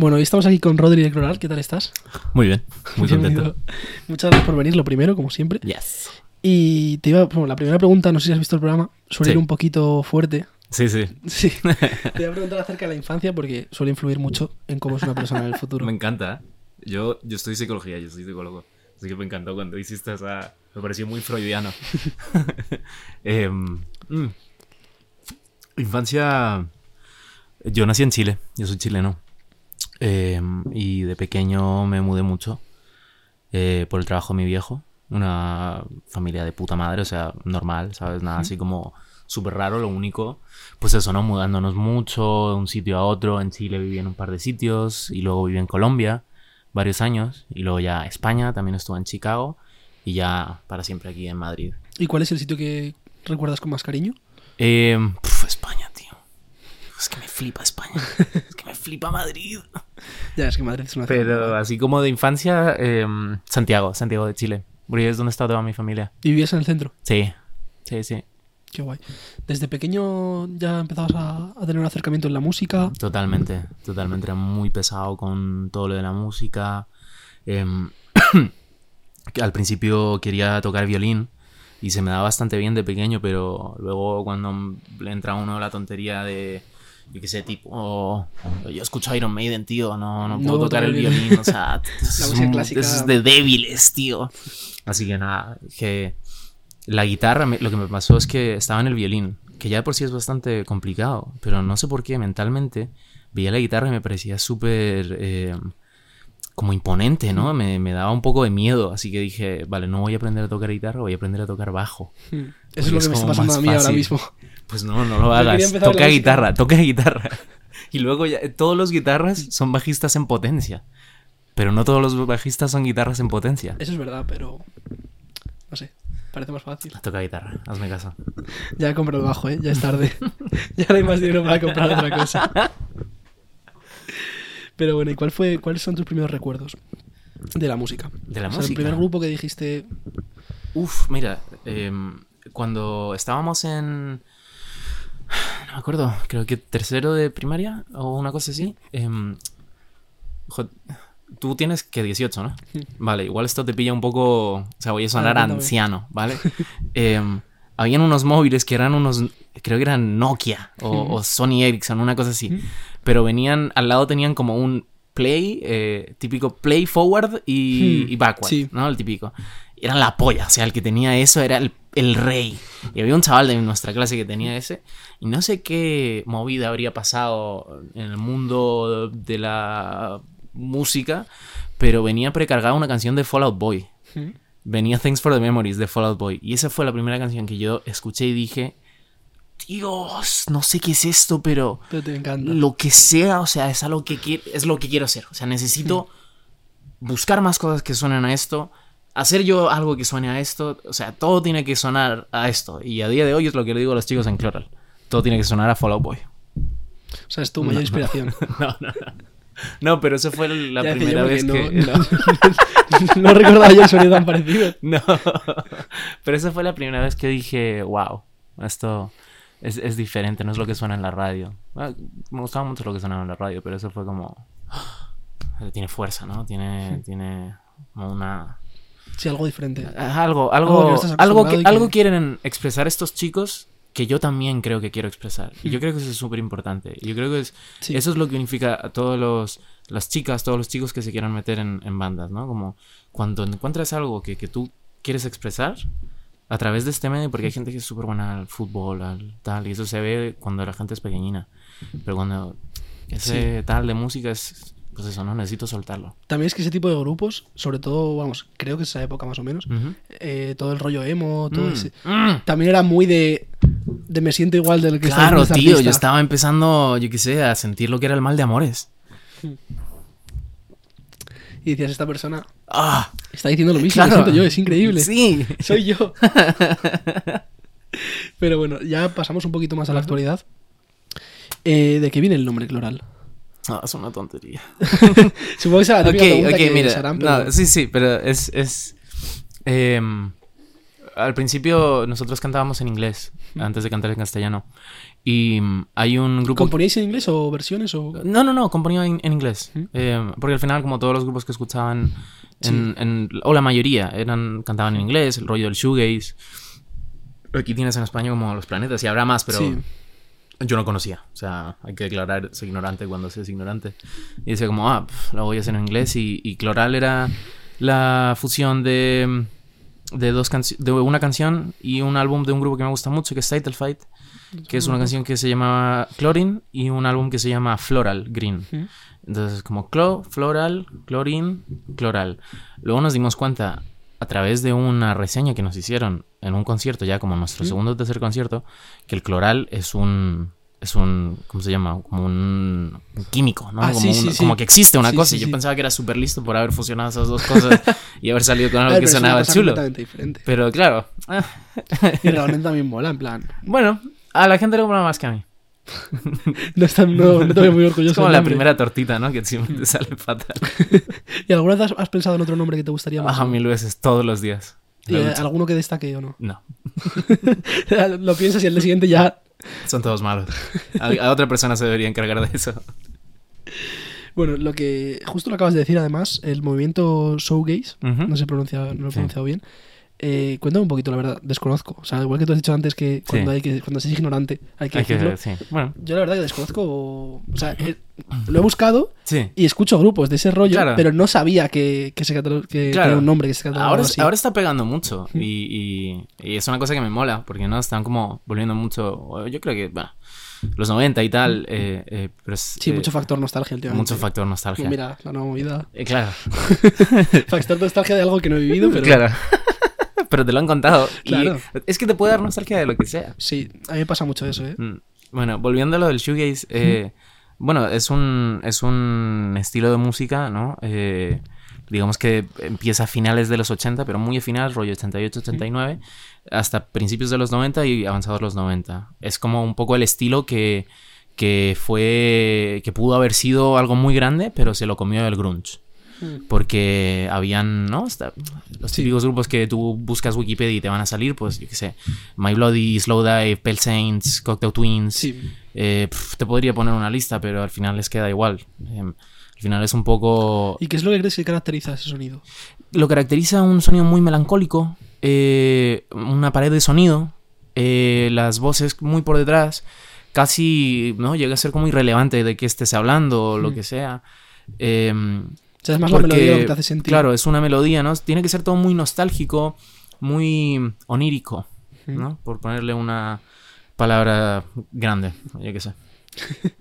Bueno, hoy estamos aquí con Rodri de Cloral. ¿Qué tal estás? Muy bien, muy contento. Muchas gracias por venir, lo primero, como siempre. Yes. Y te iba, bueno, la primera pregunta, no sé si has visto el programa, suele Sí. ir un poquito fuerte. Sí, sí. Sí. te iba a preguntar acerca de la infancia porque suele influir mucho en cómo es una persona en el futuro. Me encanta. Yo, yo estoy psicología, yo soy psicólogo. Así que me encantó cuando hiciste esa... Me pareció muy freudiano. Em, mm. Infancia... Yo nací en Chile, yo soy chileno. Em, y de pequeño me mudé mucho eh, por el trabajo de mi viejo. Una familia de puta madre, o sea, normal, ¿sabes? Nada así como súper raro. Lo único, pues eso, ¿no? Mudándonos mucho de un sitio a otro. En Chile viví en un par de sitios y luego viví en Colombia varios años. Y luego ya España, también estuve en Chicago. Y ya para siempre aquí en Madrid. ¿Y cuál es el sitio que recuerdas con más cariño? Puf, España, tío. Es que me flipa España. es flipa Madrid. Ya, es que Madrid es una Pero así como de infancia, em, Santiago, Santiago de Chile. Porque es donde está toda mi familia. ¿Y vivías en el centro? Sí, sí, sí. Qué guay. ¿Desde pequeño ya empezabas a, a tener un acercamiento en la música? Totalmente, totalmente. Era muy pesado con todo lo de la música. Em, al principio quería tocar violín y se me daba bastante bien de pequeño, pero luego cuando le entra uno la tontería de, yo qué sé, tipo, yo escucho Iron Maiden, tío, no, no puedo No, tocar el violín, o sea, es, música clásica- es de débiles, tío. Así que nada, que la guitarra, me- lo que me pasó es que estaba en el violín, que ya de por sí es bastante complicado, pero no sé por qué mentalmente veía la guitarra y me parecía súper eh, como imponente, ¿no? Me, me daba un poco de miedo, así que dije, vale, no voy a aprender a tocar guitarra, voy a aprender a tocar bajo. Hmm. Eso es lo es que me está pasando a mí ahora fácil. mismo. Pues no, no lo hagas. Toca guitarra, toca guitarra. Y luego ya, todos los guitarras son bajistas en potencia. Pero no todos los bajistas son guitarras en potencia. Eso es verdad, pero... No sé, parece más fácil. Toca guitarra, hazme caso. Ya he comprado el bajo, ¿eh? Ya es tarde. ya no hay más dinero para comprar otra cosa. Pero bueno, ¿y cuál fue, cuáles son tus primeros recuerdos de la música? De la O sea, música. el primer grupo que dijiste... Uf, mira, em, cuando estábamos en... No me acuerdo, creo que tercero de primaria o una cosa así. em, tú tienes que 18, ¿no? Vale, igual esto te pilla un poco... O sea, voy a sonar anciano, ¿vale? Em, habían unos móviles que eran unos... Creo que eran Nokia o, o Sony Ericsson, una cosa así. Pero venían... Al lado tenían como un play, eh, típico play forward y, Hmm, y backward, sí. ¿no? El típico. Era la polla, o sea, el que tenía eso era el, el rey. Y había un chaval de nuestra clase que tenía ese. Y no sé qué movida habría pasado en el mundo de la música, pero venía precargada una canción de Fallout Boy. ¿Mm? Venía Thanks for the Memories de Fallout Boy. Y esa fue la primera canción que yo escuché y dije, Dios, no sé qué es esto, pero Pero te encanta. lo que sea, o sea, es algo que es lo que quiero hacer. O sea, necesito buscar más cosas que suenen a esto, hacer yo algo que suene a esto. O sea, todo tiene que sonar a esto. Y a día de hoy es lo que le digo a los chicos en Cloral. Todo tiene que sonar a Fall Out Boy. O sea, es tu mayor inspiración. No, no, no. No, pero esa fue la Ya primera vez que. no, no, no recordaba yo el sonido tan parecido. No, pero esa fue la primera vez que dije, wow, esto es, es diferente, no es lo que suena en la radio. Ah, Me gustaba mucho lo que sonaba en la radio, pero eso fue como... Tiene fuerza, ¿no? Tiene, tiene como una... Sí, algo diferente. Algo, Algo que algo, algo, que, y que- algo quieren expresar estos chicos que yo también creo que quiero expresar. Y yo creo que eso es súper importante. Yo creo que es, Sí. eso es lo que unifica a todos los las chicas, todos los chicos que se quieran meter en, en bandas, ¿no? Como cuando encuentras algo que, que tú quieres expresar a través de este medio, porque hay gente que es súper buena al fútbol, al tal, y eso se ve cuando la gente es pequeñina. Pero cuando ese tal de música es, pues eso, ¿no? Necesito soltarlo. También es que ese tipo de grupos, sobre todo, vamos, creo que es esa época más o menos, eh, todo el rollo emo, todo Mm. ese... Mm. También era muy de... De me siento igual del que Claro, tío, yo estaba empezando, yo qué sé, a sentir lo que era el mal de amores. Y decías, esta persona Ah, está diciendo lo mismo, claro. lo siento yo, es increíble. Sí. Soy yo. Pero bueno, ya pasamos un poquito más a la actualidad. Eh, ¿De qué viene el nombre Cloral? Ah, es una tontería. Supongo que será la típica pregunta ok, que mira. se harán, pero- no, sí, sí, pero es. es em, al principio nosotros cantábamos en inglés, antes de cantar en castellano. Y mm, hay un grupo... ¿Componíais en inglés o versiones o...? No, no, no, componía en, en inglés. ¿Mm? Eh, porque al final, como todos los grupos que escuchaban, en, en- o la mayoría, eran cantaban en inglés, el rollo del shoegaze. Aquí tienes en España como Los Planetas, y habrá más, pero Sí. Yo no conocía. O sea, hay que declarar ser ignorante cuando se es ignorante. Y dice como, ah, lo voy a hacer en inglés. Y, y Cloral era la fusión de, de, dos de una canción y un álbum de un grupo que me gusta mucho, que es Title Fight, que es una canción que se llama Chlorine y un álbum que se llama Floral Green. Entonces, como clo, floral, chlorine, chloral. Luego nos dimos cuenta, a través de una reseña que nos hicieron en un concierto, ya como nuestro segundo o tercer concierto, que el cloral es un. Es un. ¿Cómo se llama? Como un, un químico, ¿no? Ah, como, sí, un- sí, como que existe una cosa. y yo pensaba que era súper listo por haber fusionado esas dos cosas y haber salido con algo que sonaba cosa chulo. Pero claro. Y realmente también mola, en plan. bueno, a la gente le mola más que a mí. No, está, no, no muy orgulloso. Es como la primera tortita, ¿no? Que siempre te sale fatal. ¿Y alguna vez has, pensado en otro nombre que te gustaría más? A mil veces, todos los días. ¿Y, eh, ¿Alguno que destaque o no? No. Lo piensas y el siguiente ya. Son todos malos. A, a otra persona se debería encargar de eso. Bueno, lo que justo lo acabas de decir, además, el movimiento showgaze, Ujú. no se pronuncia, no lo he Sí. pronunciado bien. Eh, cuéntame un poquito, la verdad, desconozco. O sea, igual que tú has dicho antes que cuando, Sí. hay que cuando se es ignorante hay que Hay que- decirlo. sí. Bueno, Yo la verdad que desconozco. O sea, eh, lo he buscado sí. y escucho grupos de ese rollo, Claro. pero no sabía que, que se que Claro. tenía un nombre que se Ahora, así. ahora está pegando mucho y, y- y es una cosa que me mola porque no están como volviendo mucho. Yo creo que bueno, los 90 y tal, eh, eh, pero es, Sí, eh, mucho factor nostalgia últimamente. mucho factor nostalgia. Mira, la nueva movida. Eh, claro, Factor nostalgia de algo que no he vivido, pero. claro. pero te lo han contado. y Claro. es que te puede dar nostalgia de lo que sea. Sí, a mí me pasa mucho eso, ¿eh? Mm. Bueno, volviendo a lo del shoegaze, eh, bueno, es un, es un estilo de música, ¿no? Eh, digamos que empieza a finales de los 80, pero muy a finales, rollo 88, 89, hasta principios de los 90 y avanzados los 90. Es como un poco el estilo que, que fue, que pudo haber sido algo muy grande, pero se lo comió el grunge. Mm. Porque habían, ¿no? Hasta los Sí. típicos grupos que tú buscas Wikipedia y te van a salir, pues yo qué sé, My Bloody, Slowdive, Pale Saints, Cocktail Twins. Sí. Eh, pf, te podría poner una lista, pero al final les queda igual. Eh, al final es un poco... ¿Y qué es lo que crees que caracteriza ese sonido? Lo caracteriza un sonido muy melancólico, eh, una pared de sonido, eh, las voces muy por detrás, casi, ¿no? Llega a ser como irrelevante de qué estés hablando o lo Mm. que sea. Eh, O sea, es más la melodía lo que te hace sentir. Claro, es una melodía, ¿no? Tiene que ser todo muy nostálgico, muy onírico. ¿no? Por ponerle una palabra grande, yo qué sé.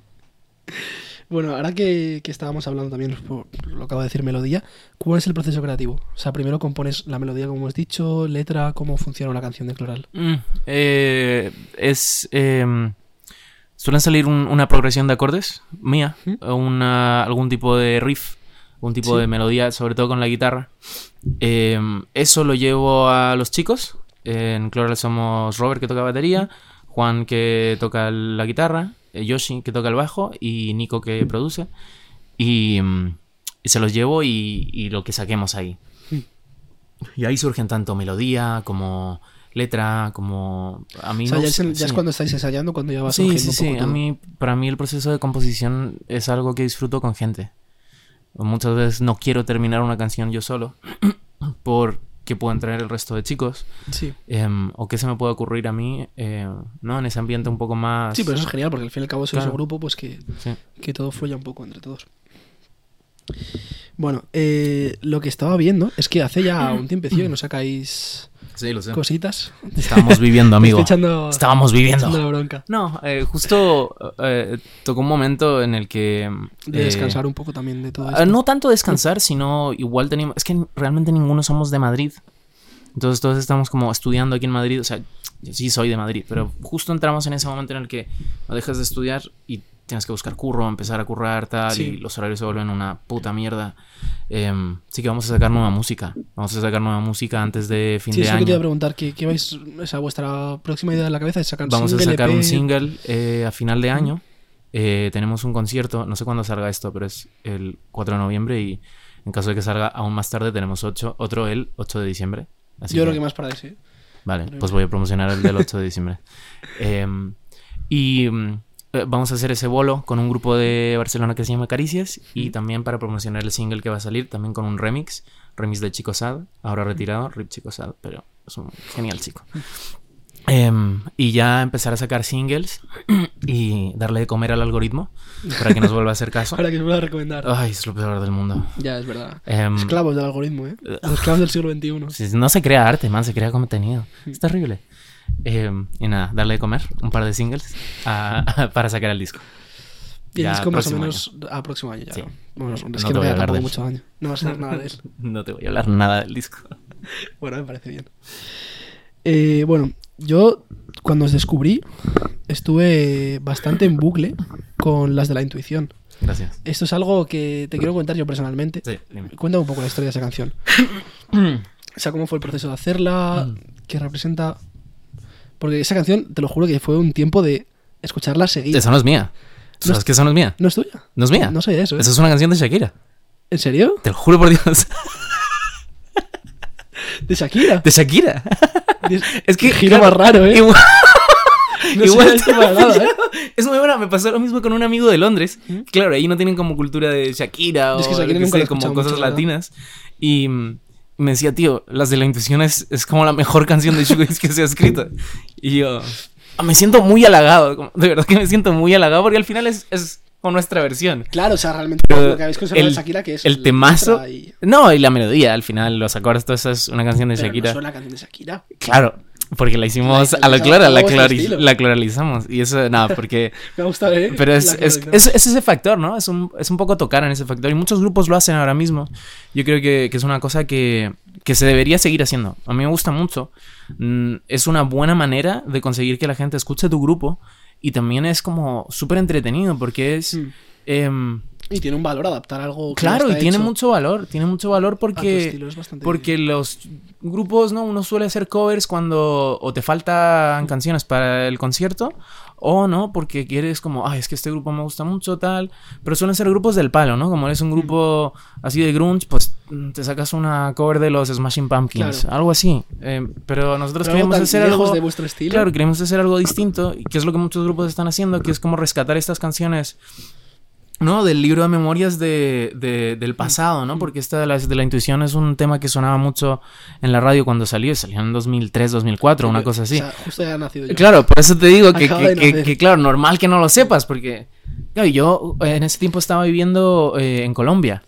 Bueno, ahora que, que estábamos hablando también, por lo acabo de decir, melodía, ¿cuál es el proceso creativo? O sea, primero compones la melodía, como hemos dicho, letra, cómo funciona una canción de Cloral. Mm, eh, es. eh, suelen salir un- una progresión de acordes mía, ¿Mm? o una, algún tipo de riff, un tipo Sí. de melodía, sobre todo con la guitarra. Eh, eso lo llevo a los chicos. En Cloral somos Robert que toca batería, Juan que toca la guitarra, eh, Yoshi que toca el bajo y Nico que produce. Y, y se los llevo y, y lo que saquemos ahí. Y ahí surgen tanto melodía como letra, como a mí o sea, ya, es, ya es cuando estáis ensayando, cuando ya va Sí, sí, sí. A mí, para mí el proceso de composición es algo que disfruto con gente. Muchas veces no quiero terminar una canción yo solo porque pueden traer el resto de chicos Sí. em, o que se me puede ocurrir a mí, eh, ¿no? En ese ambiente un poco más... sí, pero eso es genial, porque al fin y al cabo Claro. un grupo, pues que, Sí. que todo fluya un poco entre todos. Bueno, eh, lo que estaba viendo es que hace ya un tiempecillo que no sacáis Sí, lo sé. cositas. Estábamos viviendo, amigo. Echando, Estábamos viviendo. echando la bronca. No, eh, justo eh, tocó un momento en el que... De eh, descansar un poco también de todo esto. No tanto descansar, sino igual teníamos... Es que realmente ninguno somos de Madrid. Entonces todos estamos como estudiando aquí en Madrid. O sea, yo sí soy de Madrid, pero justo entramos en ese momento en el que no dejas de estudiar y tienes que buscar curro, empezar a currar, tal, Sí. y los horarios se vuelven una puta mierda. Em, sí que vamos a sacar nueva música. Vamos a sacar nueva música antes de fin Sí, de eso año. te iba a preguntar, ¿qué, qué vais, o sea, vuestra próxima idea en la cabeza es sacar Vamos single, a sacar un EP? single eh, a final de año. Eh, tenemos un concierto, no sé cuándo salga esto, pero es el 4 de noviembre y en caso de que salga aún más tarde tenemos otro el 8 de diciembre. Así Yo que creo que más para ese. Vale, pues voy a promocionar el del 8 de diciembre. Em, y mm, eh, vamos a hacer ese bolo con un grupo de Barcelona que se llama Caricias y también para promocionar el single que va a salir, también con un remix, remix de Chico Sad, ahora retirado, Rip Chico Sad, pero es un genial chico. Em, y ya empezar a sacar singles y darle de comer al algoritmo para que nos vuelva a hacer caso. Para que os vuelva a recomendar. Ay, es lo peor del mundo. Ya, es verdad. Em, Esclavos del algoritmo, ¿eh? Los esclavos del siglo XXI. no se crea arte, man, se crea contenido. Es terrible. Em, y nada, darle de comer un par de singles a- para sacar el disco. Y el Ya, disco más o menos a próximo año ya. Bueno, es No que te no voy a hablar de mucho año. No vas a saber nada de él. No te voy a hablar nada del disco. Bueno, me parece bien. Eh, bueno, yo cuando os descubrí estuve bastante en bucle con las de la intuición. Gracias. Esto es algo que te quiero contar yo personalmente. Sí, dime. Cuéntame un poco la historia de esa canción. O sea, cómo fue el proceso de hacerla, Mm. qué representa. Porque esa canción, te lo juro que fue un tiempo de escucharla seguida. Esa no es mía. ¿Tú No sabes que esa no es mía? ¿No es tuya? No es mía. No sabía eso, ¿eh? Esa es una canción de Shakira. ¿En serio? Te lo juro por Dios. ¿De Shakira? De Shakira. Es que. Giro claro, más raro, ¿eh? Igual, No igual sé esto para nada, ¿eh? Es muy buena. Me pasó lo mismo con un amigo de Londres. Claro, ahí no tienen como cultura de Shakira o Es que Shakira nunca sé, como cosas verdad. latinas. Y mm, me decía, tío, las de la intuición es, es como la mejor canción de Shoegaze que se ha escrito. Y yo ah, me siento muy halagado. De verdad que me siento muy halagado porque al final es, es con nuestra versión. Claro, o sea, realmente lo que habéis conservado el- de Shakira, que es El temazo. y- No, y la melodía, al final, los acordes, todo eso es una canción de Pero Shakira. No suena la canción de Shakira. Claro, porque la hicimos La a la hicimos clara, a la, estilo. la claralizamos. Y eso, nada, porque. Me ha gustado, ¿eh? Pero es, es, es- es ese factor, ¿no? Es un, es un poco tocar en ese factor. Y muchos grupos lo hacen ahora mismo. Yo creo que, que es una cosa que, que se debería seguir haciendo. A mí me gusta mucho. Mm, Es una buena manera de conseguir que la gente escuche tu grupo. Y también es como súper entretenido porque es. Mm. em, Y tiene un valor adaptar algo. que claro, y tiene hecho mucho valor. Tiene mucho valor porque. Porque los grupos, ¿no? Uno suele hacer covers cuando o te faltan canciones para el concierto o no, porque quieres como, ay, es que este grupo me gusta mucho, tal. Pero suelen ser grupos del palo, ¿no? Como eres un grupo así de grunge, pues mm, te sacas una cover de los Smashing Pumpkins, Claro. algo así. Eh, pero nosotros Pero hacer algo... de vuestro estilo. Claro, queremos hacer algo distinto, que es lo que muchos grupos están haciendo, que es como rescatar estas canciones ¿no? Del libro de memorias de, de- del pasado, ¿no? Porque esta de la, de la intuición es un tema que sonaba mucho en la radio cuando salió, salió en 2003, 2004, una cosa así. O sea, justo ya ha nacido yo. Claro, por eso te digo que, que- claro, normal que no lo sepas, porque claro, yo eh, en ese tiempo estaba viviendo eh, en Colombia.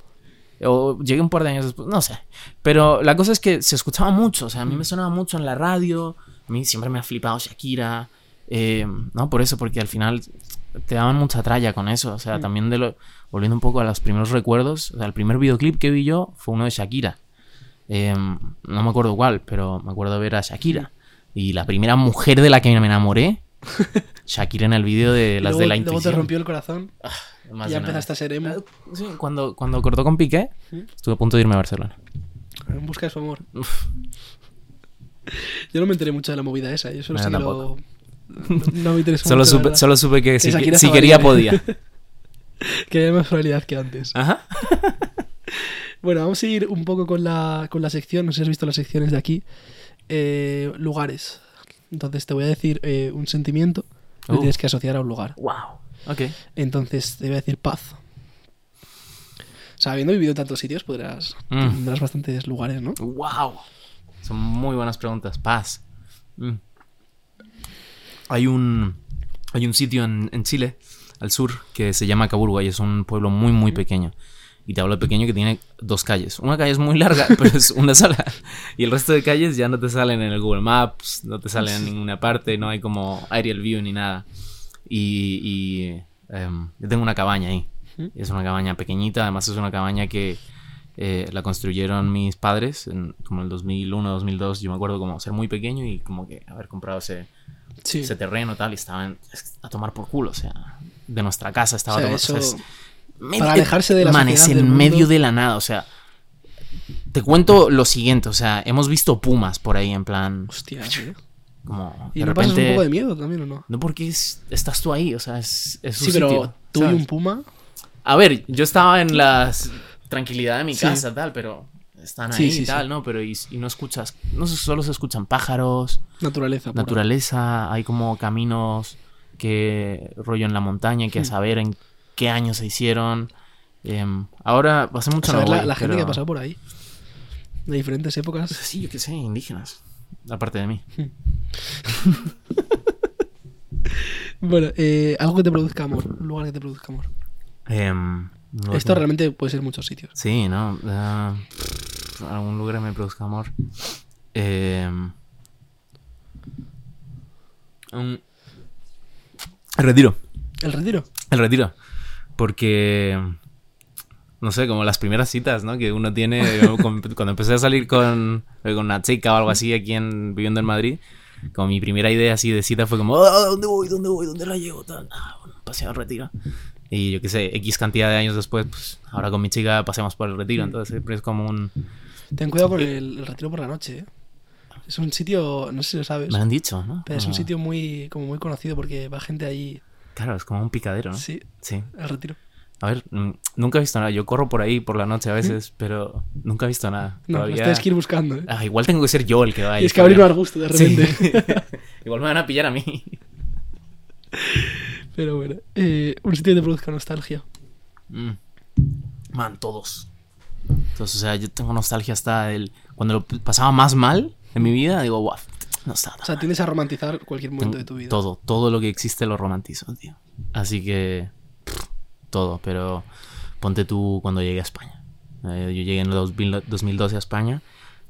O llegué un par de años después, no sé. Pero la cosa es que se escuchaba mucho, o sea, a mí me sonaba mucho en la radio, a mí siempre me ha flipado Shakira, eh, ¿no? Por eso, porque al final te daban mucha tralla con eso, o sea, también de lo... Volviendo un poco a los primeros recuerdos, o sea, el primer videoclip que vi yo fue uno de Shakira. Eh, no me acuerdo cuál, pero me acuerdo de ver a Shakira. Y la primera mujer de la que me enamoré, Shakira en el vídeo de las luego, de la luego te intuición. rompió el corazón. Más y ya de una empezaste a ser emo. vez. Sí, cuando, cuando cortó con Piqué, estuve a punto de irme a Barcelona. En busca de su amor. Uf. Yo no me enteré mucho de la movida esa. Yo solo No, sé que lo... No, me interesa Solo mucho, supe, solo supe que si, si quería podía. Que hay más probabilidad que antes. Ajá. Bueno, vamos a ir un poco con la, con la sección. No sé si has visto las secciones de aquí. Eh, lugares. Entonces te voy a decir eh, un sentimiento que Uh. tienes que asociar a un lugar. Wow. Ok. Entonces te voy a decir paz. O sea, habiendo vivido en tantos sitios, podrás. Mm. Tendrás bastantes lugares, ¿no? Wow. Son muy buenas preguntas. Paz. Mm. Hay un hay un sitio en, en Chile, al sur, que se llama Caburgua y es un pueblo muy muy pequeño. Y te hablo de pequeño que tiene dos calles. Una calle es muy larga, pero es una sola. Y el resto de calles ya no te salen en el Google Maps, no te salen en ninguna parte, no hay como aerial view ni nada. Y, y, em, yo tengo una cabaña ahí. Es una cabaña pequeñita, además es una cabaña que eh, la construyeron mis padres en como el 2001, 2002. Yo me acuerdo como ser muy pequeño y como que haber comprado ese, Sí. ese terreno tal y estaban a tomar por culo. O sea, de nuestra casa estaba O sea, a tomar- o sea, es- para alejarse de la man, es en medio mundo. de la nada. O sea, te cuento lo siguiente. O sea, hemos visto pumas por ahí en plan. Hostia, ¿eh? Como ¿Y de no pasas repente. un poco de miedo también o no? No, porque es- estás tú ahí. O sea, es, es su Sí, pero tú y un puma. A ver, yo estaba en la tranquilidad de mi Sí. casa, tal, pero están Sí, ahí sí, y tal, sí. ¿no? Pero y, y no escuchas, no sé, solo se escuchan pájaros, Naturaleza. pura. naturaleza, hay como caminos que rollo en la montaña, que a Hmm. saber en qué año se hicieron. Em, ahora, hace mucho Saber no la, la gente que pero- ha pasado por ahí. De diferentes épocas. Sí, yo qué sé, indígenas. Aparte de mí. Bueno, eh, algo que te produzca amor. Un lugar que te produzca amor. Em, no Esto realmente puede ser muchos sitios. Sí, ¿no? Ah, algún lugar que me produzca amor. Em, un- El retiro. El retiro. El retiro. Porque. No sé, como las primeras citas, ¿no? Que uno tiene. con- Cuando empecé a salir con, con una chica o algo así aquí en, viviendo en Madrid. Como mi primera idea así de cita fue como, "Ah, ¿dónde voy? ¿Dónde voy? ¿Dónde la llevo? Tal. Ah, bueno, paseo al retiro. Y yo qué sé, X cantidad de años después, pues ahora con mi chica paseamos por el retiro. Entonces siempre es como un. Ten cuidado con el, el retiro por la noche, ¿eh? Es un sitio, no sé si lo sabes, Me han dicho, ¿no? pero es un Como- sitio muy, como muy conocido porque va gente allí. Claro, es como un picadero, ¿no? Sí, Sí. el retiro. A ver, mm, nunca he visto nada. Yo corro por ahí por la noche a veces, pero nunca he visto nada. No, Todavía- tienes que ir buscando, ¿eh? Ah, igual tengo que ser yo el que va ahí. Tienes que abrir un arbusto de Sí. repente. igual me van a pillar a mí. Pero bueno, eh, un sitio que te produzca nostalgia. Mm. Man, todos. Entonces, o sea, yo tengo nostalgia hasta el... Cuando lo pasaba más mal en mi vida, digo, guau, no está O sea, tiendes a romantizar cualquier momento de tu vida. Todo, todo lo que existe lo romantizo, tío. Así que... pff, todo, pero ponte tú cuando llegué a España. Eh, yo llegué en el 2000 2012 a España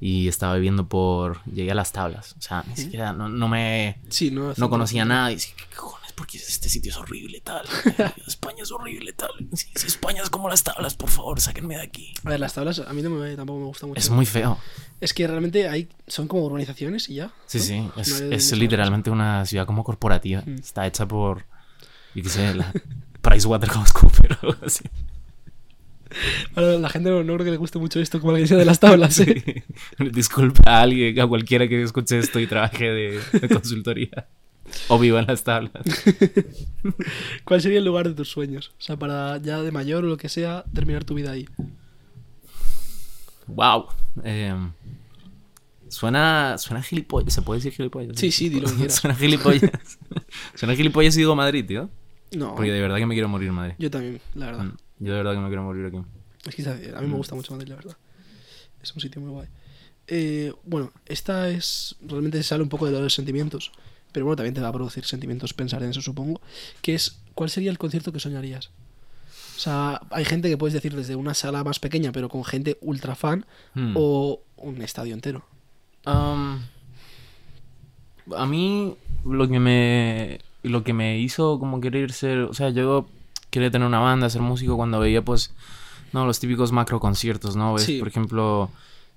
y estaba viviendo por... Llegué a las tablas. O sea, ni siquiera... No, no me... Sí, no, No conocía nada y decía, ¿qué cojones? Porque este sitio es horrible, tal. España es horrible, tal. Si, si España es como las tablas, por favor, sáquenme de aquí. A ver, las tablas a mí no me, tampoco me gusta mucho. Es muy feo. Es que realmente hay, son como urbanizaciones y ya. Sí, ¿no? sí. Es, literalmente una ciudad como corporativa. Mm. Está hecha por, yo qué sé, la PricewaterhouseCoopers o algo así. Ahora, la gente no, no creo que le guste mucho esto como la que sea de las tablas. ¿eh? Disculpa a alguien, a cualquiera que escuche esto y trabaje de, de consultoría. O viva en las tablas. ¿Cuál sería el lugar de tus sueños? O sea, para ya de mayor o lo que sea, terminar tu vida ahí. Wow. Em, suena, suena gilipollas. ¿Se puede decir gilipollas? Sí, sí, di lo que quieras. suena gilipollas. suena gilipollas y digo Madrid, tío. No, Porque de verdad que me quiero morir en Madrid. yo también, la verdad. Mm, Yo de verdad que me quiero morir aquí. Es que a mí Mm. me gusta mucho Madrid, la verdad. Es un sitio muy guay. Eh, bueno, esta es. Realmente sale un poco de los sentimientos. Pero bueno, también te va a producir sentimientos pensar en eso, supongo. Que es. ¿Cuál sería el concierto que soñarías? O sea, hay gente que puedes decir desde una sala más pequeña, pero con gente ultra fan, Mm. o un estadio entero. Um, a mí lo que me lo que me hizo como querer ser, o sea, yo quería tener una banda, ser músico cuando veía pues no los típicos macro conciertos, ¿no? Ves, Sí. por ejemplo,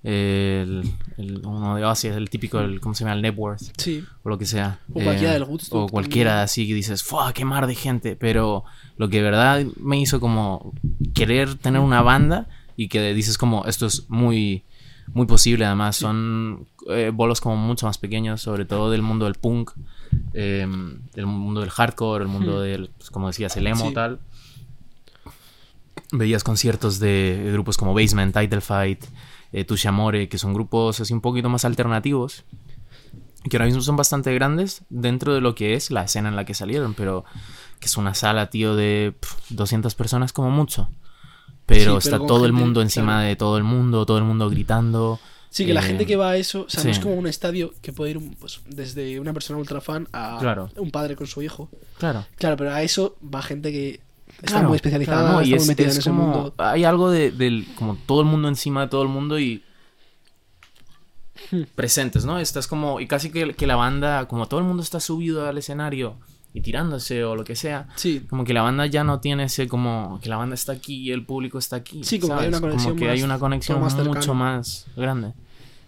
el, el- uno de Asia, el típico, el, ¿cómo se llama? El Networth Sí. o lo que sea. O cualquiera del Woodstock O cualquiera también. así que dices, ¡fua! ¡Qué mar de gente! Pero lo que de verdad me hizo como querer tener una banda y que dices como, esto es muy, muy posible. Además, son eh, bolos como mucho más pequeños, sobre todo del mundo del punk, eh, del mundo del hardcore, el mundo Hmm. del, pues, como decías, el emo Sí. tal. Veías conciertos de, de grupos como Basement, Title Fight, eh, Tushy Amore, que son grupos así un poquito más alternativos que ahora mismo son bastante grandes dentro de lo que es la escena en la que salieron, pero que es una sala, tío, de pf, 200 personas como mucho. Pero Sí, está todo el mundo encima claro. de todo el mundo, todo el mundo gritando. Sí, que la Eh, gente que va a eso, o sea, no es como un estadio que puede ir un- pues, desde una persona ultra fan a Claro. un padre con su hijo. Claro. Claro, pero a eso va gente que está Claro, muy especializada, claro, no, y muy es- metida es en ese como- mundo. Hay algo de, del, como todo el mundo encima de todo el mundo y Hmm. presentes, ¿no? Estás como, y casi que, que la banda, como todo el mundo está subido al escenario y tirándose o lo que sea, Sí, como que la banda ya no tiene ese como que la banda está aquí y el público está aquí. Sí, como que hay ¿sabes? una conexión Como que más- hay una conexión más mucho más grande.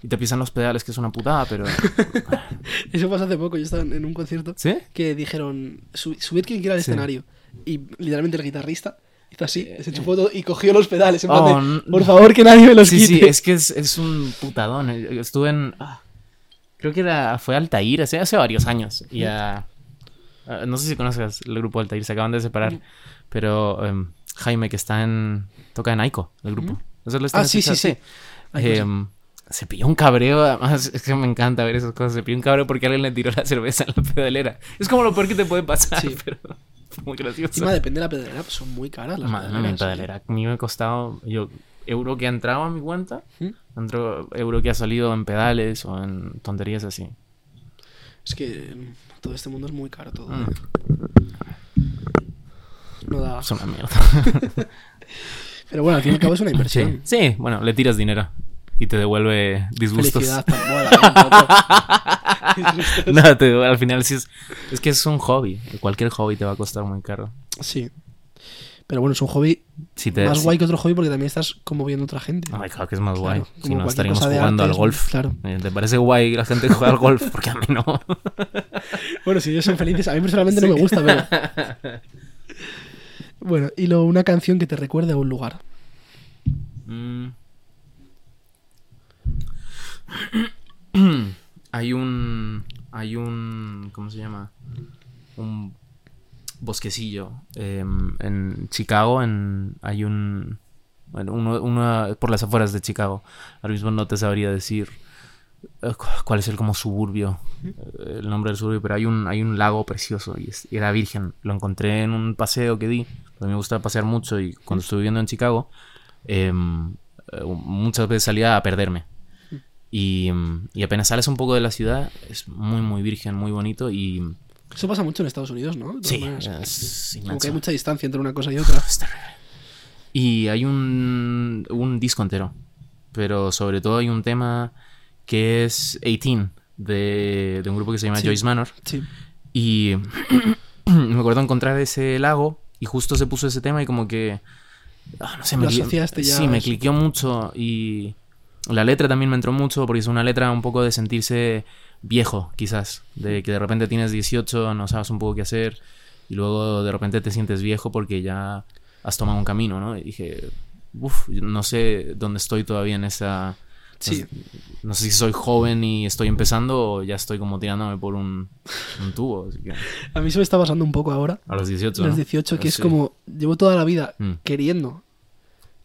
Y te pisan los pedales, que es una putada, pero. eso pasó hace poco. Yo estaba en un concierto ¿Sí? que dijeron, "Su- subid quien quiera al Sí. escenario. Y literalmente el guitarrista hizo así, se chupó todo y cogió los pedales. En plan Oh, de, n- por favor, que nadie me los Sí, quite. sí, es que es, es un putadón. Eh, Estuve en. ah, creo que era. Fue Altair hace, hace varios años. Y a- a- no sé si conoces el grupo Altair, se acaban de separar. Pero em, Jaime, que está en. toca en Aiko, el grupo. ¿Eso lo Ah, sí, sí, sí. Em, se pilló un cabreo, además es que me encanta ver esas cosas. Se pilló un cabreo porque alguien le tiró la cerveza en la pedalera. Es como lo peor que te puede pasar, Sí. pero muy gracioso. Encima depende de la pedalera, pues son muy caras las Madre mi pedaleras, ¿eh? pedalera. A mí me ha costado. Yo, euro que ha entrado a mi cuenta, ¿Mm? euro que ha salido en pedales o en tonterías así. Es que mm, todo este mundo es muy caro todo. Mm. ¿eh? No da. Es una mierda. Pero bueno, al fin y al cabo es una Sí. inversión. sí, bueno, le tiras dinero y te devuelve disgustos. Felicidad al final sí es. Es que es un hobby. Cualquier hobby te va a costar muy caro. sí. Pero bueno, es un hobby Si te, más si- guay que otro hobby porque también estás como viendo a otra gente. Ay, claro que es más Claro, guay. Si no, estaríamos jugando al golf. claro. Eh, ¿Te parece guay la gente juega al golf? Porque a mí no. Bueno, si ellos son felices, a mí personalmente no me gusta, pero. Bueno, y luego una canción que te recuerde a un lugar. Mm. hay un. Hay un. ¿Cómo se llama? Un bosquecillo. em, en Chicago. En, hay un. Bueno, uno, uno por las afueras de Chicago. Ahora mismo no te sabría decir eh, cu- cuál es el como suburbio. eh, El nombre del suburbio, pero hay un, hay un lago precioso y, era virgen. Lo encontré en un paseo que di. Mí me gusta pasear mucho y cuando estuve viviendo en Chicago, em, eh, muchas veces salía a perderme. Y, y apenas sales un poco de la ciudad, es muy, muy virgen, muy bonito y... Eso pasa mucho en Estados Unidos, ¿no? Sí, es Como que hay mucha distancia entre una cosa y otra. Y hay un, un disco entero, pero sobre todo hay un tema que es 18, de, de un grupo que se llama Sí. Joyce Manor. Sí. Y me acuerdo encontrar ese lago y justo se puso ese tema y como que... ah, no sé, me ya Sí, me cliqueó mucho y la letra también me entró mucho porque es una letra un poco de sentirse viejo, quizás. De que de repente tienes 18, no sabes un poco qué hacer y luego de repente te sientes viejo porque ya has tomado un camino, ¿no? Y dije, uff, no sé dónde estoy todavía en esa... Sí. No sé si soy joven y estoy empezando o ya estoy como tirándome por un, un tubo. así que- A mí se me está pasando un poco ahora. a los 18. Los ¿no? 18, que es Sí. como. Llevo toda la vida Mm. queriendo.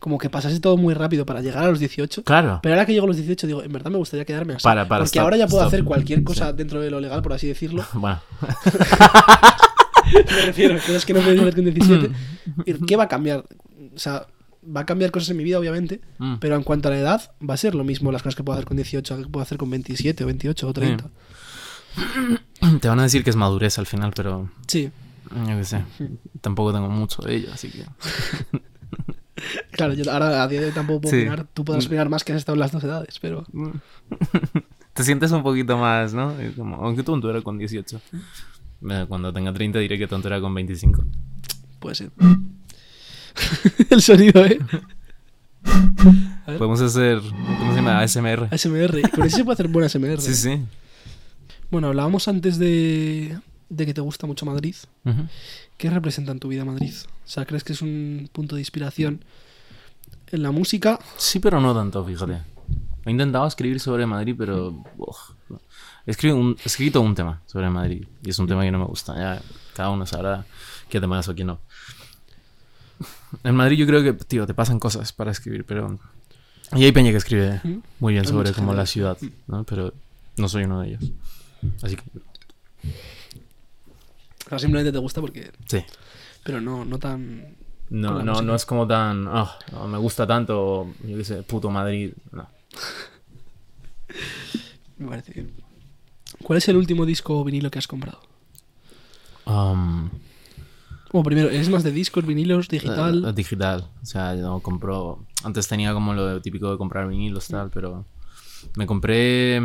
Como que pasase todo muy rápido para llegar a los 18. Claro. Pero ahora que llego a los 18, digo, en verdad me gustaría quedarme así. Para, para, porque stop, ahora ya puedo stop. hacer cualquier cosa dentro de lo legal, por así decirlo. Bueno, me refiero cosas que no puedes hacer con 17. ¿Y ¿Qué va a cambiar? O sea, va a cambiar cosas en mi vida, obviamente. Mm. Pero en cuanto a la edad, va a ser lo mismo las cosas que puedo hacer con 18 que puedo hacer con 27 o 28 o 30. te van a decir que es madurez al final, pero Sí, yo qué sé. Tampoco tengo mucho de ello, así que. claro, yo ahora a día de hoy tampoco puedo Sí. opinar. Tú podrás opinar más que has estado en las dos edades, pero. Te sientes un poquito más, ¿no? Como, aunque tonto era con 18. Eh, Cuando tenga 30 diré que tonto era con 25. Puede ser. El sonido, ¿eh? Podemos hacer. ¿Cómo se llama? ASMR. ASMR. Con eso se puede hacer buena ASMR. Sí, sí. Bueno, hablábamos antes de, de que te gusta mucho Madrid. ¿Qué representa en tu vida Madrid? O sea, ¿crees que es un punto de inspiración en la música? Sí, pero no tanto, fíjate. He intentado escribir sobre Madrid, pero. he, escrito un, he escrito un tema sobre Madrid y es un tema que no me gusta. Ya cada uno sabrá qué tema es o qué no. En Madrid yo creo que, tío, te pasan cosas para escribir, pero. Y hay peña que escribe muy bien sobre como la ciudad, ¿no? Pero no soy uno de ellos. Así que. O sea, simplemente te gusta porque... Sí. Pero no, no tan... No, no, no es como tan. "Ah, no, me gusta tanto, yo qué sé, puto Madrid. No. Me parece bien. ¿Cuál es el último disco o vinilo que has comprado? Um, Bueno, primero, ¿es más de discos, vinilos, digital? Eh, digital. O sea, yo compro. Antes tenía como lo típico de comprar vinilos tal, pero. Me compré.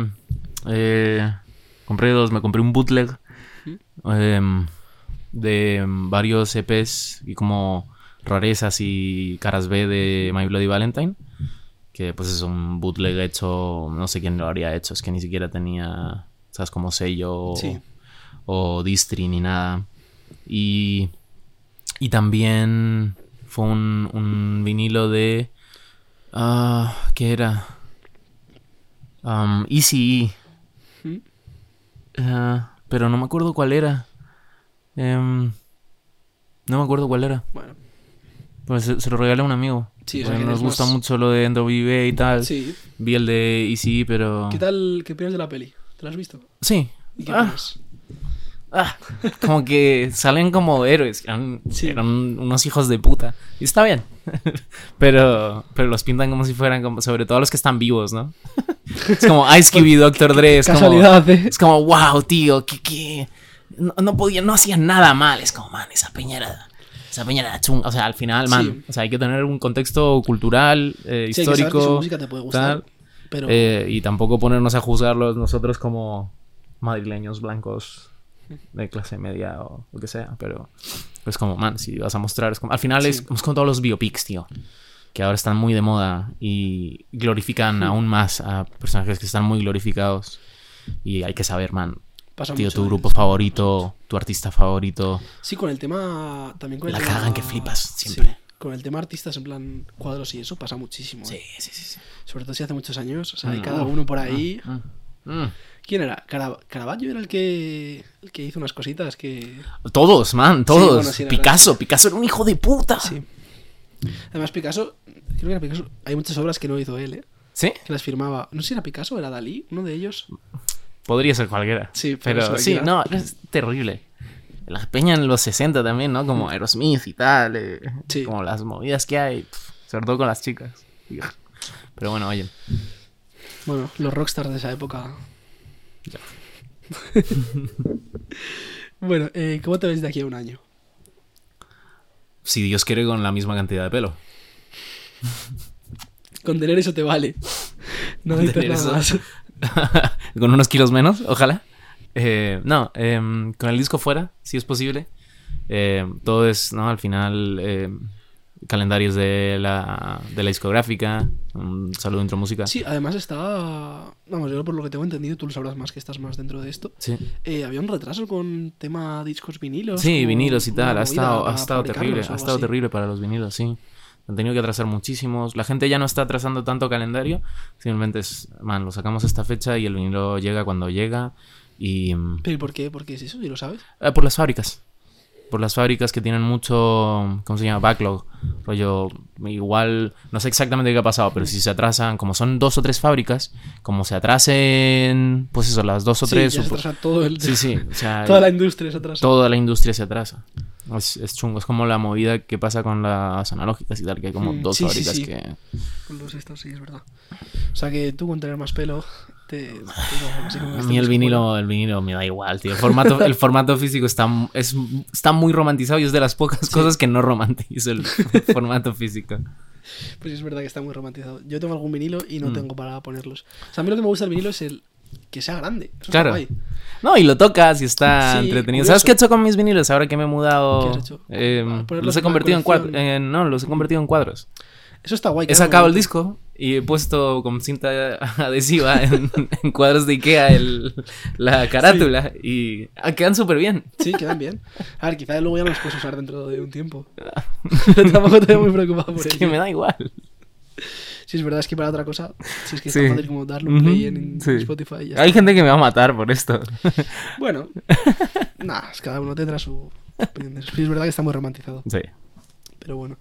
eh, compré dos. Me compré un bootleg. em, de varios EPs y como rarezas y caras B de My Bloody Valentine. Que pues es un bootleg hecho. No sé quién lo habría hecho. Es que ni siquiera tenía. ¿Sabes? Como sello. Sí. O distri ni nada. Y. Y también fue un, un vinilo de... ah ¿Qué era? Um, Easy ¿Mm? Ah, pero no me acuerdo cuál era. Em, no me acuerdo cuál era. Bueno, Pues se, se lo regalé a un amigo. Sí, o sea, Porque que nos gusta más- mucho lo de NWA y tal. Sí. Vi el de Easy, pero... ¿Qué tal? ¿Qué opinas de la peli? ¿Te la has visto? Sí. ¿Y qué Ah, ah, como que salen como héroes. Eran, Sí. eran unos hijos de puta. Y está bien. pero, pero los pintan como si fueran, como, sobre todo los que están vivos, ¿no? es como Ice Cube y Dr. Dre. Es como, Casualidad, ¿eh? es como, wow, tío, que, que no, no podían, no hacían nada mal. Es como, man, esa peña era, esa peña era chunga. O sea, al final, man, Sí. o sea, hay que tener un contexto cultural, eh, Sí, hay que saber que su histórico. música te puede gustar. tal. Pero Eh, y tampoco ponernos a juzgarlos nosotros como madrileños blancos de clase media o lo que sea. Pero es como, man, si vas a mostrar. Es como, al final es, es como todos los biopics, tío. Que ahora están muy de moda y glorifican aún más a personajes que están muy glorificados. Y hay que saber, man, pasa tío, mucho, tu grupo favorito, tu artista favorito. Sí, con el tema. También con el La tema- cagan que flipas, siempre. Sí, con el tema artistas en plan cuadros y eso pasa muchísimo. ¿eh? sí, sí, sí. Sobre todo si hace muchos años. O sea, hay Mm. cada uno por ahí. Mm, mm. ¿Quién era? Cara- Caravaggio era el que, el que hizo unas cositas que. Todos, man, todos. bueno, sí, la verdad Picasso, Picasso era un hijo de puta. Sí. Además, Picasso. Creo que era Picasso. Hay muchas obras que no hizo él, ¿eh? ¿Sí? Que las firmaba. No sé si era Picasso o era Dalí, uno de ellos. Podría ser cualquiera. Sí, pero pero sí, no, es terrible. La peña en los 60 también, ¿no? Como Aerosmith y tal. eh, Sí. Como las movidas que hay. Sobre todo con las chicas. Pero bueno, oye. Bueno, los rockstars de esa época. bueno, eh, ¿cómo te ves de aquí a un año? Si Dios quiere con la misma cantidad de pelo. Con tener eso te vale. No necesitas nada más. con unos kilos menos, ojalá. Eh, no, em, con el disco fuera, si es posible. Eh, todo es, ¿no? Al final, em, calendarios de la, de la discográfica. Un saludo intro música. Sí, además está. Vamos, yo por lo que tengo entendido, tú lo sabrás más que estás más dentro de esto. Sí. Eh, había un retraso con tema discos vinilos. Sí, vinilos y tal. Ha estado, ha estado terrible. Ha estado así. terrible para los vinilos, sí. Han tenido que atrasar muchísimos. La gente ya no está atrasando tanto calendario. Simplemente es, man, lo sacamos esta fecha y el vinilo llega cuando llega. Y. mm, ¿Pero ¿y por qué? ¿Por qué es eso? ¿Y lo sabes? eh, por las fábricas. Por las fábricas que tienen mucho. ¿Cómo se llama? Backlog. Rollo. Igual. No sé exactamente qué ha pasado, pero si se atrasan. Como son dos o tres fábricas. Como se atrasen. Pues eso, las dos o Sí, tres. ya se supo- atrasa todo el... Sí, sí. O sea, Toda la industria se atrasa. toda la industria se atrasa. Es, es chungo, es como la movida que pasa con las analógicas y tal, que hay como Mm, dos sí, sí, fábricas sí. que... Con los estos, sí, es verdad. O sea que tú con tener más pelo. Te, te- así como A este mí el vinilo, el vinilo me da igual, tío. El formato, el formato físico está, es, está muy romantizado y es de las pocas cosas que no romantizo el formato físico. Pues es verdad que está muy romantizado. Yo tengo algún vinilo y no Mm. tengo para ponerlos. O sea, a mí lo que me gusta del vinilo es el que sea grande. Eso Claro. está guay. No, y lo tocas y está Sí, entretenido. curioso. ¿Sabes qué he hecho con mis vinilos ahora que me he mudado? ¿Qué has hecho? Eh, los he convertido en cuadros. colección. no, los he convertido en cuadros. Eso está guay. He sacado el disco y he puesto con cinta adhesiva en, en cuadros de Ikea el, la carátula y ah, quedan súper bien. Sí, quedan bien. A ver, quizás luego ya los puedes usar dentro de un tiempo. Pero tampoco estoy muy preocupado por Es ello. que me da igual. Si es verdad, es que para otra cosa, si es que Sí. está fácil como darle un play en, sí. Spotify y ya Hay está. gente que me va a matar por esto. Bueno, nada, es cada uno tendrá su opinión eso. Sí, es verdad que está muy romantizado. Sí. Pero bueno.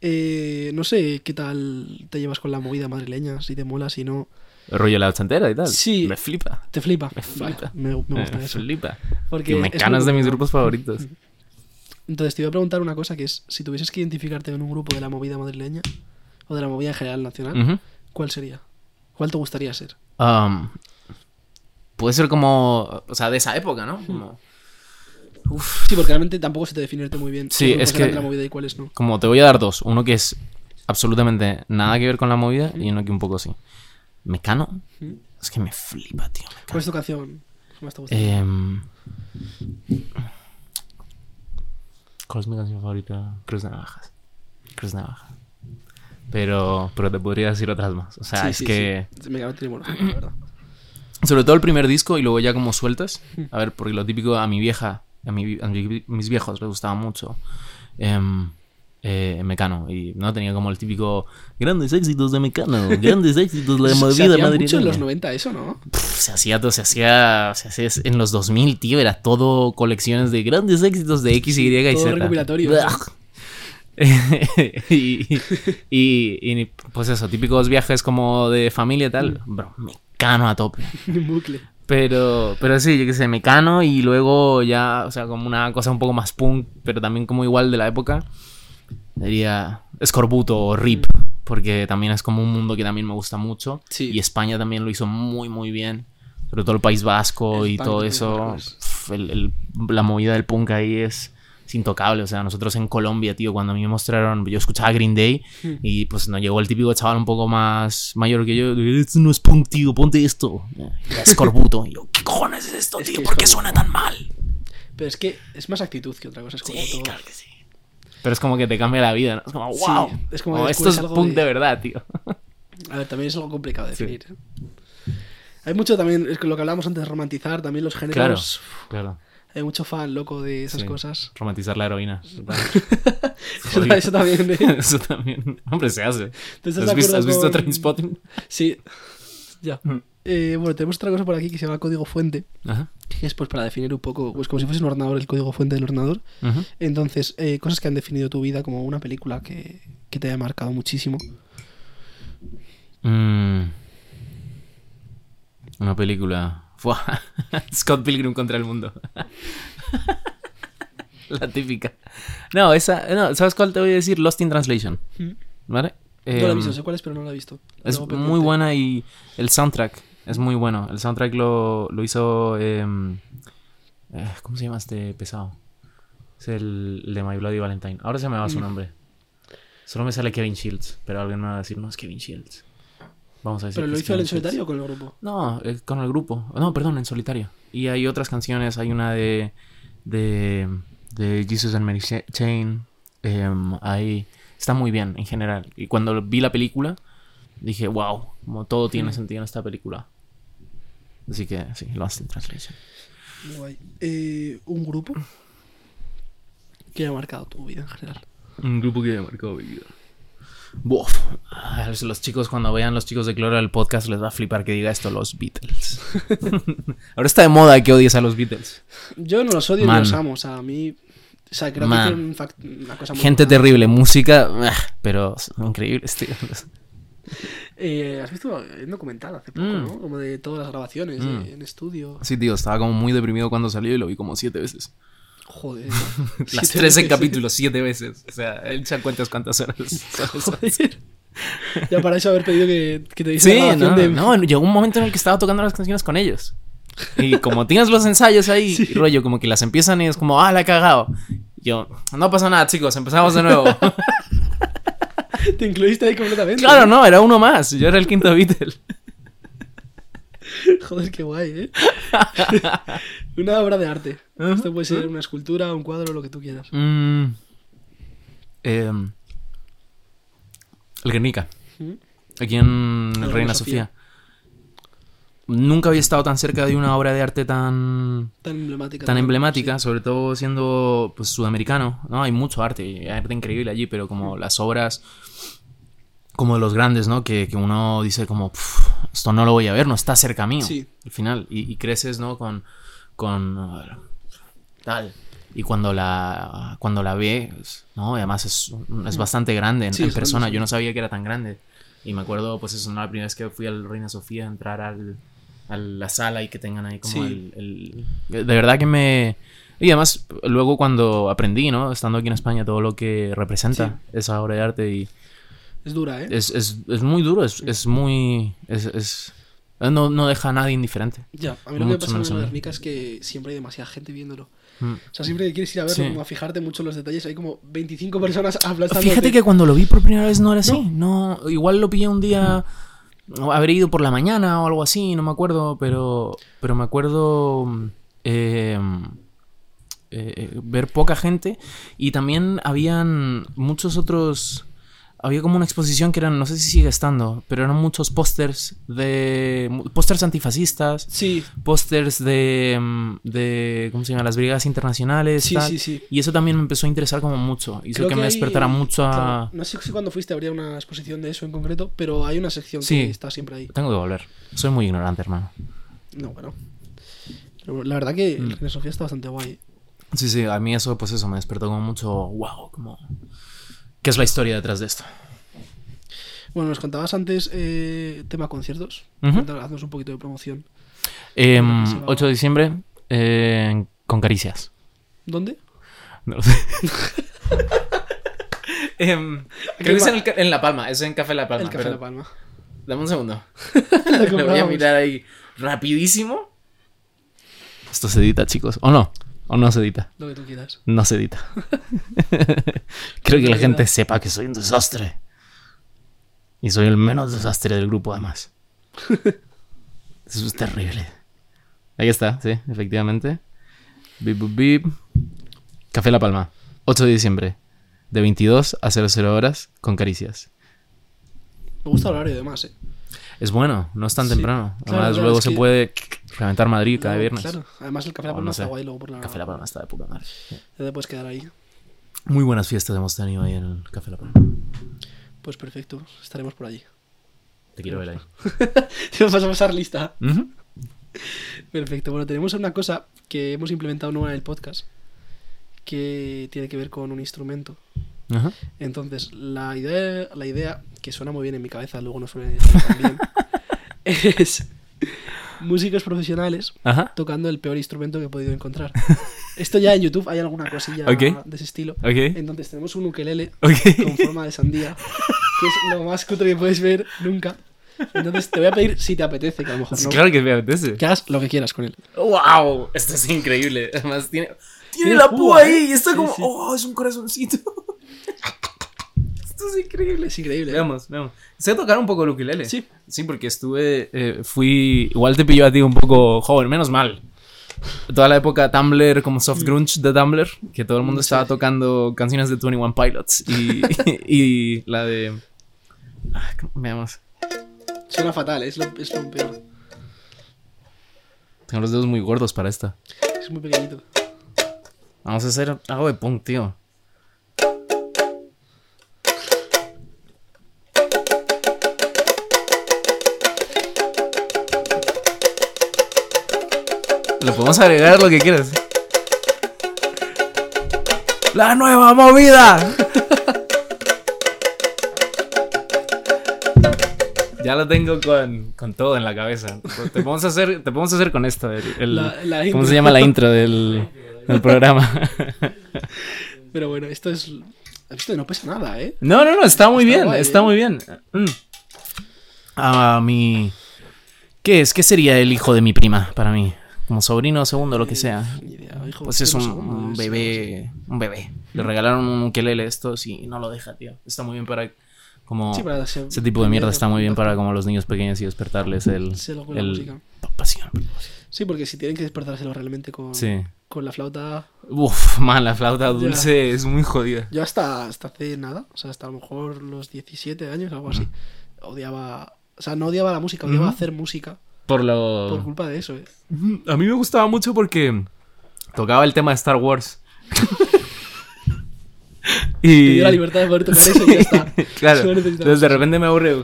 Eh, no sé qué tal te llevas con la movida madrileña, si te mola, si no. El rollo de la ochentera y tal. Sí. Me flipa. ¿Te flipa? Me flipa. me, me gusta me eso. flipa. Porque muy es de mis grupos favoritos. Entonces te iba a preguntar una cosa que es, si tuvieses que identificarte en un grupo de la movida madrileña, o de la movida en general nacional. ¿cuál sería? ¿Cuál te gustaría ser? Um, puede ser como. O sea, de esa época, ¿no? Como, Sí, porque realmente tampoco se te definirte muy bien. Sí, es que- la movida y cuáles no. como te voy a dar dos. Uno que es absolutamente nada que ver con la movida y uno que un poco sí. Mecano. Es que me flipa, tío. Mecano. ¿Cuál es tu canción más te gusta? Em, ¿Cuál es mi canción favorita? Cruz de Navajas. Cruz de Navajas. Pero, pero te podría decir otras más. O sea, Sí, es sí, que. sí. Me cago en Trimor, la verdad. Sobre todo el primer disco y luego ya como sueltas. A ver, porque lo típico a mi vieja, a, mi- a mis viejos les gustaba mucho. em, eh, Mecano. Y no tenía como el típico grandes éxitos de Mecano, grandes éxitos de la se movida hacía mucho en madrileña". los 90 eso, ¿no? Pff, se hacía todo, se hacía, se hacía en los 2000, tío, era todo colecciones de grandes éxitos de X, Y y todo Z. recopilatorio, y, y, y, pues eso, típicos viajes como de familia y tal, bro, mecano a tope. Bucle. Pero, pero sí, yo qué sé, mecano y luego ya, o sea, como una cosa un poco más punk, pero también como igual de la época, diría Scorbuto o Rip, porque también es como un mundo que también me gusta mucho. Sí. Y España también lo hizo muy, muy bien. Sobre todo el País Vasco El y todo eso. Pf, el- el- la movida del punk ahí es, es intocable. O sea, nosotros en Colombia, tío, cuando a mí me mostraron, yo escuchaba Green Day Hmm. y pues nos llegó el típico chaval un poco más mayor que yo. Esto no es punk, tío, ponte esto. Y Scorbuto. Y yo, ¿qué cojones es esto, Es tío? ¿Por qué es suena tan mal? Pero es que es más actitud que otra cosa. Es como Sí, todo. claro que sí. Pero es como que te cambia la vida, ¿no? Es como, Sí, wow. es como esto es algo punk de- de verdad, tío. A ver, también es algo complicado de definir. Hay mucho también, es que lo que hablábamos antes de romantizar, también los Claro, géneros. claro. Hay mucho fan loco de esas Sí. cosas. Romantizar la heroína. Eso, también. ¿eh? Eso también. Hombre, se hace. ¿Tú estás ¿Has visto, has visto con- Trainspotting? Sí. Ya. Mm. Eh, bueno, tenemos otra cosa por aquí que se llama código fuente. Ajá. Que es pues para definir un poco, pues como si fuese un ordenador, el código fuente del ordenador. Entonces, eh, cosas que han definido tu vida como una película que, que te haya marcado muchísimo. Mm. Una película. Scott Pilgrim contra el mundo. la típica. No, esa. No, ¿sabes cuál te voy a decir? Lost in Translation. ¿Vale? no la he Em, visto, sé cuál es, pero no la he visto. La Es muy buena y el soundtrack es muy bueno. El soundtrack lo, lo hizo. em, eh, ¿Cómo se llama este pesado? Es el, el de My Bloody Valentine. Ahora se me va su Mm. nombre. Solo me sale Kevin Shields. Pero alguien me va a decir, no es Kevin Shields. Vamos a decir. ¿Pero lo hizo él en solitario o con el grupo? No, eh, con el grupo. No, perdón, en solitario. Y hay otras canciones. Hay una de. de. de Jesus and Mary Cha- Chain. hay. Está muy bien en general. Y cuando vi la película, dije, wow, como todo tiene sentido en esta película. Así que sí, Lost in Translation. Guay. Eh, un grupo que haya marcado tu vida en general. Un grupo que me marcado mi vida. Buf. Ah, Los chicos, cuando vean los chicos de Cloro el podcast, les va a flipar que diga esto los Beatles. Ahora está de moda que odies a los Beatles. Yo no los odio Man. ni los amo. O sea, a mí. O sea, creo Man. que tienen un fact- una cosa muy Gente buena. terrible, música, ah, pero increíbles, tío. Eh, ¿Has visto un documental hace poco, Mm. no? Como de todas las grabaciones Mm. en estudio. Sí, tío, estaba como muy deprimido cuando salió y lo vi como siete veces. Joder. Las Siete 13 veces. capítulos, siete veces. O sea, él se cuentas cuántas horas. Joder. Ya para eso haber pedido que, que te diese Sí, la no, de... no, llegó un momento en el que estaba tocando las canciones con ellos. Y como tienes los ensayos ahí, Sí. rollo, como que las empiezan y es como, ah, la he cagado. Yo, no pasa nada, chicos, empezamos de nuevo. Te incluiste ahí completamente. claro, no, era uno más. Yo era el quinto Beatle. Joder, qué guay, ¿eh? una obra de arte. Esto puede ser una escultura, un cuadro, lo que tú quieras. Mm, em, el Guernica. Aquí en Reina Reina Sofía. Sofía. Nunca había estado tan cerca de una obra de arte tan, Tan emblemática. tan emblemática, sobre todo siendo pues sudamericano, ¿no? Hay mucho arte, hay arte increíble allí, pero como las obras como de los grandes, ¿no? Que, que uno dice como, "Pf, esto no lo voy a ver, no está cerca mío. Sí. Al final, y, y creces, ¿no? Con, con tal. Y cuando la, cuando la ves, ¿no? Y además es, es bastante grande en, Sí, en persona. grande, sí. Yo no sabía que era tan grande. Y me acuerdo, pues eso, ¿no? La primera vez que fui al Reina Sofía, entrar al, a la sala y que tengan ahí como Sí. el, el- De verdad que me... Y además, luego cuando aprendí, ¿no? Estando aquí en España, todo lo que representa esa obra de arte y... Es dura, ¿eh? Es, es, es muy duro, es, es muy... Es, es- no, no deja a nadie indiferente. Ya, a mí lo que me pasa en. Guernica es que siempre hay demasiada gente viéndolo. Mm. O sea, siempre que quieres ir a verlo, Sí. como a fijarte mucho en los detalles, hay como 25 personas aplastando. Fíjate que cuando lo vi por primera vez no era así. No, igual lo pillé un día. o Haber ido por la mañana o algo así, no me acuerdo, pero. Pero me acuerdo. mm, eh, eh, ver poca gente. Y también habían muchos otros. Había como una exposición que eran, no sé si sigue estando, pero eran muchos pósters de. pósters antifascistas, Sí, pósters de, mm, de. ¿Cómo se llama? Las brigadas internacionales. sí, tal. sí, sí. Y eso también me empezó a interesar como mucho. Hizo Creo que, me hay- despertara mucho a. claro, no sé si cuando fuiste habría una exposición de eso en concreto, pero hay una sección Sí. que está siempre ahí. Tengo que volver. Soy muy ignorante, hermano. No, bueno. Pero la verdad que Mm. el Reina Sofía está bastante guay. Sí, sí, a mí eso, pues eso, me despertó como mucho. ¡Wow! Como. ¿Qué es la historia detrás de esto? Bueno, nos contabas antes eh, tema conciertos. Haznos un poquito de promoción. Em, se va. 8 de diciembre eh, con caricias. ¿Dónde? No lo sé. Em, creo que es en, el ca- en La Palma, es en Café La Palma. el Café pero- La Palma. Dame un segundo. Lo voy a mirar ahí rapidísimo. Esto se edita, chicos. ¿O no? ¿O no se edita? Lo que tú quieras. No se edita. Creo que la gente sepa que soy un desastre. Y soy el menos desastre del grupo, además. Eso es terrible. Ahí está, sí, efectivamente. Bip, bip, bip. Café La Palma. 8 de diciembre. De 22 a 00 horas con caricias. Me gusta el horario además, ¿eh? Es bueno, no es tan Sí. temprano. Además, claro, luego se que- puede reventar Madrid cada viernes. Claro. Además el Café La Palma no está guay luego por la... Café La Palma está de puta madre. Ya te puedes quedar ahí. Muy buenas fiestas hemos tenido ahí en el Café La Palma. Pues perfecto. Estaremos por allí. Te quiero ver ahí. Te vas a pasar lista. Perfecto. Bueno, tenemos una cosa que hemos implementado nueva en el podcast que tiene que ver con un instrumento. Entonces, la idea, la idea que suena muy bien en mi cabeza, luego no suena tan bien, es músicos profesionales Ajá. tocando el peor instrumento que he podido encontrar. Esto ya en YouTube hay alguna cosilla Ok. de ese estilo. Ok. Entonces tenemos un ukelele Ok. con forma de sandía, que es lo más cutre que puedes ver nunca. Entonces te voy a pedir si te apetece, que a lo mejor no, Claro que me apetece. que hagas lo que quieras con él. ¡Wow! Esto es increíble. Además, tiene, tiene Tiene la púa, púa ¿eh? ahí y está Sí, como. sí. ¡Oh! Es un corazoncito. Esto es increíble. Es increíble. Veamos, veamos. Sé tocar un poco el ukelele. Sí. Sí, porque estuve. eh, fui. Igual te pilló a ti un poco joven, menos mal. Toda la época Tumblr, como soft grunge de Tumblr, que todo el mundo estaba tocando canciones de 21 Pilots y, y la de. Ah, ¿cómo- veamos. Suena fatal, es lo, es lo peor. Tengo los dedos muy gordos para esta. Es muy pequeñito. Vamos a hacer algo de punk, tío. Le podemos agregar lo que quieras. ¡La nueva movida! Ya lo tengo con, con todo en la cabeza. Te podemos hacer, te podemos hacer con esto. el- el- La- la ¿Cómo intro. se llama la intro del, del programa? Pero bueno, esto es. Esto no pesa nada, ¿eh? No, no, no, está muy Está bien, guay, está ¿eh? muy bien. Mm. Ah, mi... ¿Qué es? ¿Qué sería el hijo de mi prima para mí? Como sobrino, segundo, lo que sea. Hijo, Pues es un, bebé, un bebé. Le regalaron un ukelele estos y no lo deja, tío. Está muy bien para... Como... Sí, para ser- Ese tipo de mierda está muy bien para como los niños pequeños y despertarles el... El pasión. Sí, porque si tienen que despertárselo realmente con, Sí. con la flauta. Uf, man, la flauta dulce es muy jodida. Yo hasta, hasta hace nada, o sea, hasta a lo mejor los 17 años, algo así, odiaba. O sea, no odiaba la música, odiaba hacer música por lo. Por culpa de eso, ¿eh? A mí me gustaba mucho porque tocaba el tema de Star Wars. y. Te la libertad de poder tocar eso y ya está. claro. Entonces de repente me aburre.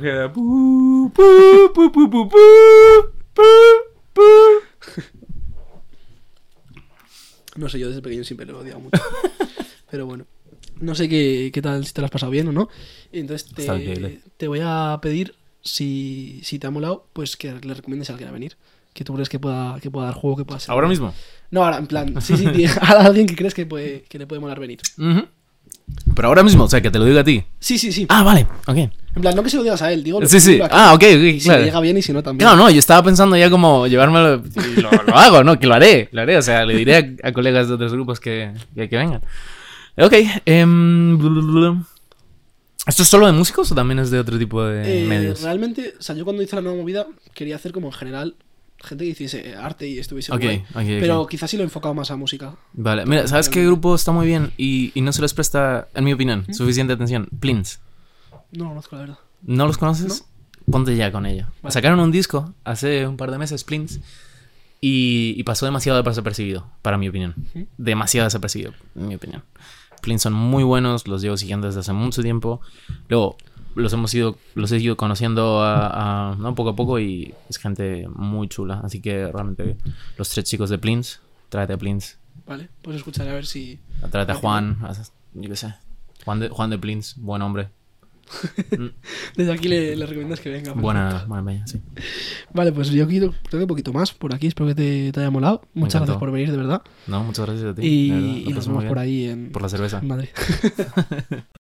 No sé, yo desde pequeño siempre lo he odiado mucho. Pero bueno. No sé qué, qué, tal si te lo has pasado bien o no. Entonces te, te voy a pedir si, si te ha molado, pues que le recomiendes a alguien a venir. Que tú crees que pueda, que pueda dar juego, que pueda ser. Ahora mismo. No, ahora, en plan, sí, sí, a alguien que crees que, puede, que le puede molar venir. Pero ahora mismo, o sea, que te lo digo a ti. Sí, sí, sí. Ah, vale, ok. En plan, no que se lo digas a él, digo lo Sí, sí. Ah, ok, ok, Si claro. le llega bien y si no también. No, no, yo estaba pensando ya como llevármelo. y lo, lo hago, ¿no? Que lo haré, lo haré. O sea, le diré a, a colegas de otros grupos que, que, que vengan. Ok. blu. ¿Esto es solo de músicos o también es de otro tipo de Eh, medios? realmente, o sea, yo cuando hice la nueva movida quería hacer como en general gente que hiciese arte y estuviese Ok, guay. ok, ok. Pero quizás sí lo he enfocado más a música. Vale, mira, ¿sabes qué grupo está muy bien y, y no se les presta, en mi opinión, suficiente atención? Plins. No lo conozco, la verdad. ¿No los conoces? Ponte ya con ello. Vale. Sacaron un disco hace un par de meses, Plins, y, y pasó demasiado desapercibido, para mi opinión. Ujú. Demasiado desapercibido, en mi opinión. Plins son muy buenos, los llevo siguiendo desde hace mucho tiempo. Luego, los hemos ido, los he ido conociendo a, a- ¿no? poco a poco y es gente muy chula. Así que realmente los tres chicos de Plins, tráete a Plins, Vale, pues escucharé a ver si. tráete a Juan, a- yo qué sé. Juan de, Juan de Plins, buen hombre. Desde aquí le, le recomiendas que venga. Buena, buena sí. Vale, pues yo quiero, creo que un poquito más por aquí. Espero que te, te haya molado. Muchas gracias por venir, de verdad. No, muchas gracias a ti. Y, y nos vemos por ahí en, Por la cerveza. en Madrid.